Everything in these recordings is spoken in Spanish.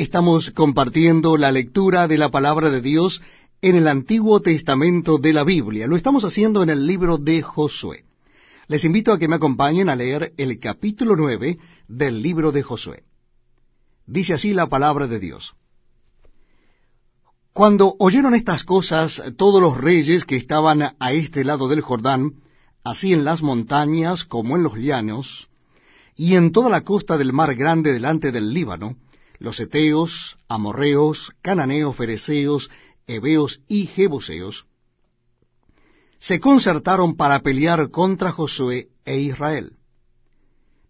Estamos compartiendo la lectura de la palabra de Dios en el Antiguo Testamento de la Biblia. Lo estamos haciendo en el libro de Josué. Les invito a que me acompañen a leer el capítulo nueve del libro de Josué. Dice así la palabra de Dios. Cuando oyeron estas cosas todos los reyes que estaban a este lado del Jordán, así en las montañas como en los llanos, y en toda la costa del mar grande delante del Líbano, los eteos, amorreos, cananeos, fereceos, heveos y jebuseos, se concertaron para pelear contra Josué e Israel.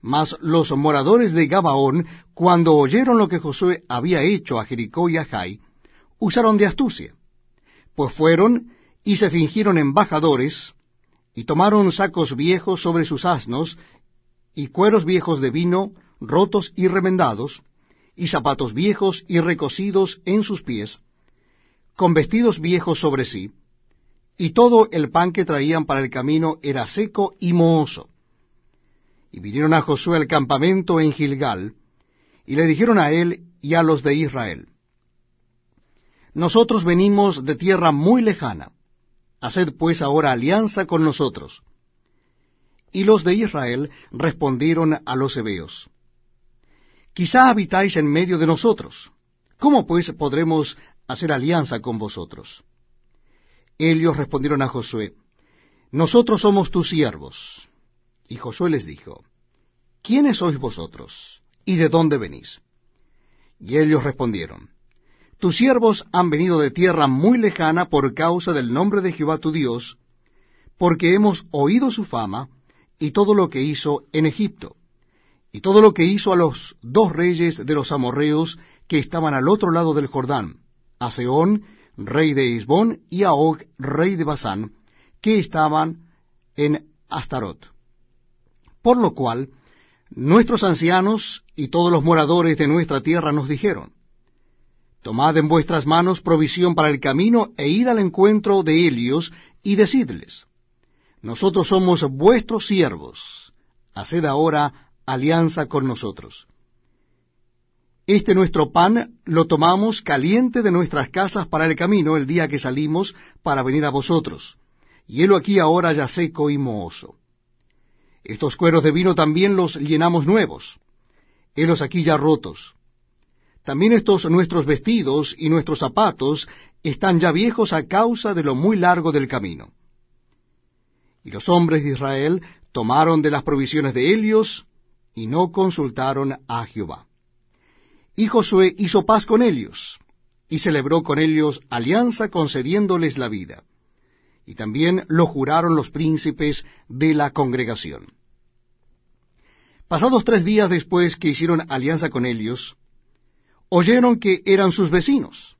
Mas los moradores de Gabaón, cuando oyeron lo que Josué había hecho a Jericó y a Jai, usaron de astucia, pues fueron y se fingieron embajadores, y tomaron sacos viejos sobre sus asnos, y cueros viejos de vino, rotos y remendados, y zapatos viejos y recocidos en sus pies, con vestidos viejos sobre sí, y todo el pan que traían para el camino era seco y mohoso. Y vinieron a Josué al campamento en Gilgal, y le dijeron a él y a los de Israel, Nosotros venimos de tierra muy lejana, haced pues ahora alianza con nosotros. Y los de Israel respondieron a los hebeos, Quizá habitáis en medio de nosotros. ¿Cómo pues podremos hacer alianza con vosotros? Ellos respondieron a Josué, Nosotros somos tus siervos. Y Josué les dijo, ¿quiénes sois vosotros? ¿Y de dónde venís? Y ellos respondieron, Tus siervos han venido de tierra muy lejana por causa del nombre de Jehová tu Dios, porque hemos oído su fama y todo lo que hizo en Egipto y todo lo que hizo a los dos reyes de los amorreos que estaban al otro lado del Jordán, a Seón, rey de Isbón, y a Og, rey de Basán, que estaban en Astarot. Por lo cual, nuestros ancianos y todos los moradores de nuestra tierra nos dijeron, Tomad en vuestras manos provisión para el camino e id al encuentro de ellos y decidles, Nosotros somos vuestros siervos, haced ahora alianza con nosotros. Este nuestro pan lo tomamos caliente de nuestras casas para el camino el día que salimos para venir a vosotros, y helo aquí ahora ya seco y mohoso. Estos cueros de vino también los llenamos nuevos, helos aquí ya rotos. También estos nuestros vestidos y nuestros zapatos están ya viejos a causa de lo muy largo del camino. Y los hombres de Israel tomaron de las provisiones de Helios y no consultaron a Jehová. Y Josué hizo paz con ellos, y celebró con ellos alianza concediéndoles la vida. Y también lo juraron los príncipes de la congregación. Pasados tres días después que hicieron alianza con ellos, oyeron que eran sus vecinos,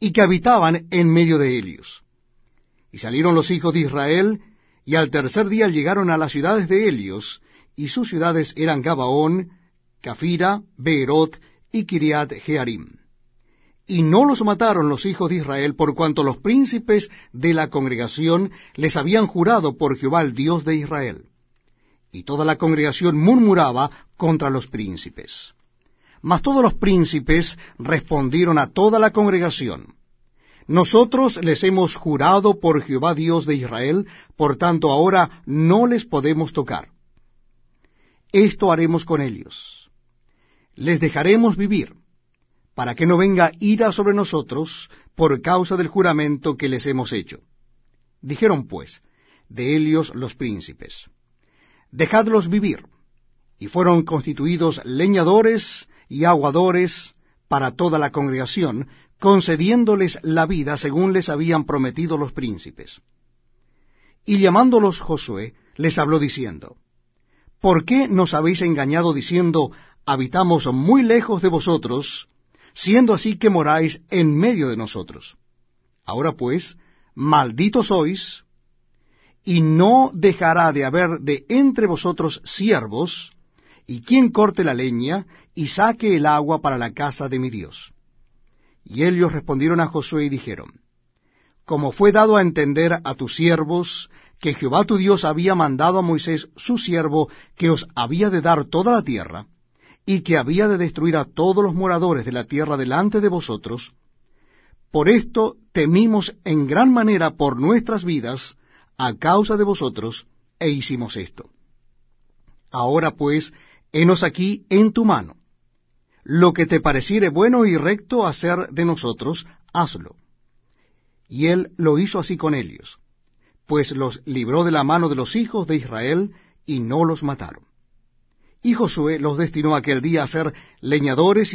y que habitaban en medio de ellos. Y salieron los hijos de Israel, y al tercer día llegaron a las ciudades de Helios, y sus ciudades eran Gabaón, Cafira, Beerot y Kiriat Jearim. Y no los mataron los hijos de Israel por cuanto los príncipes de la congregación les habían jurado por Jehová el Dios de Israel. Y toda la congregación murmuraba contra los príncipes. Mas todos los príncipes respondieron a toda la congregación, Nosotros les hemos jurado por Jehová Dios de Israel, por tanto ahora no les podemos tocar esto haremos con ellos. Les dejaremos vivir, para que no venga ira sobre nosotros por causa del juramento que les hemos hecho. Dijeron pues, de ellos los príncipes, dejadlos vivir. Y fueron constituidos leñadores y aguadores para toda la congregación, concediéndoles la vida según les habían prometido los príncipes. Y llamándolos Josué, les habló diciendo, ¿por qué nos habéis engañado diciendo, habitamos muy lejos de vosotros, siendo así que moráis en medio de nosotros? Ahora pues, malditos sois, y no dejará de haber de entre vosotros siervos, y quien corte la leña, y saque el agua para la casa de mi Dios. Y ellos respondieron a Josué y dijeron, como fue dado a entender a tus siervos que Jehová tu Dios había mandado a Moisés su siervo que os había de dar toda la tierra, y que había de destruir a todos los moradores de la tierra delante de vosotros, por esto temimos en gran manera por nuestras vidas a causa de vosotros, e hicimos esto. Ahora pues, henos aquí en tu mano. Lo que te pareciere bueno y recto hacer de nosotros, hazlo. Y él lo hizo así con ellos, pues los libró de la mano de los hijos de Israel, y no los mataron. Y Josué los destinó aquel día a ser leñadores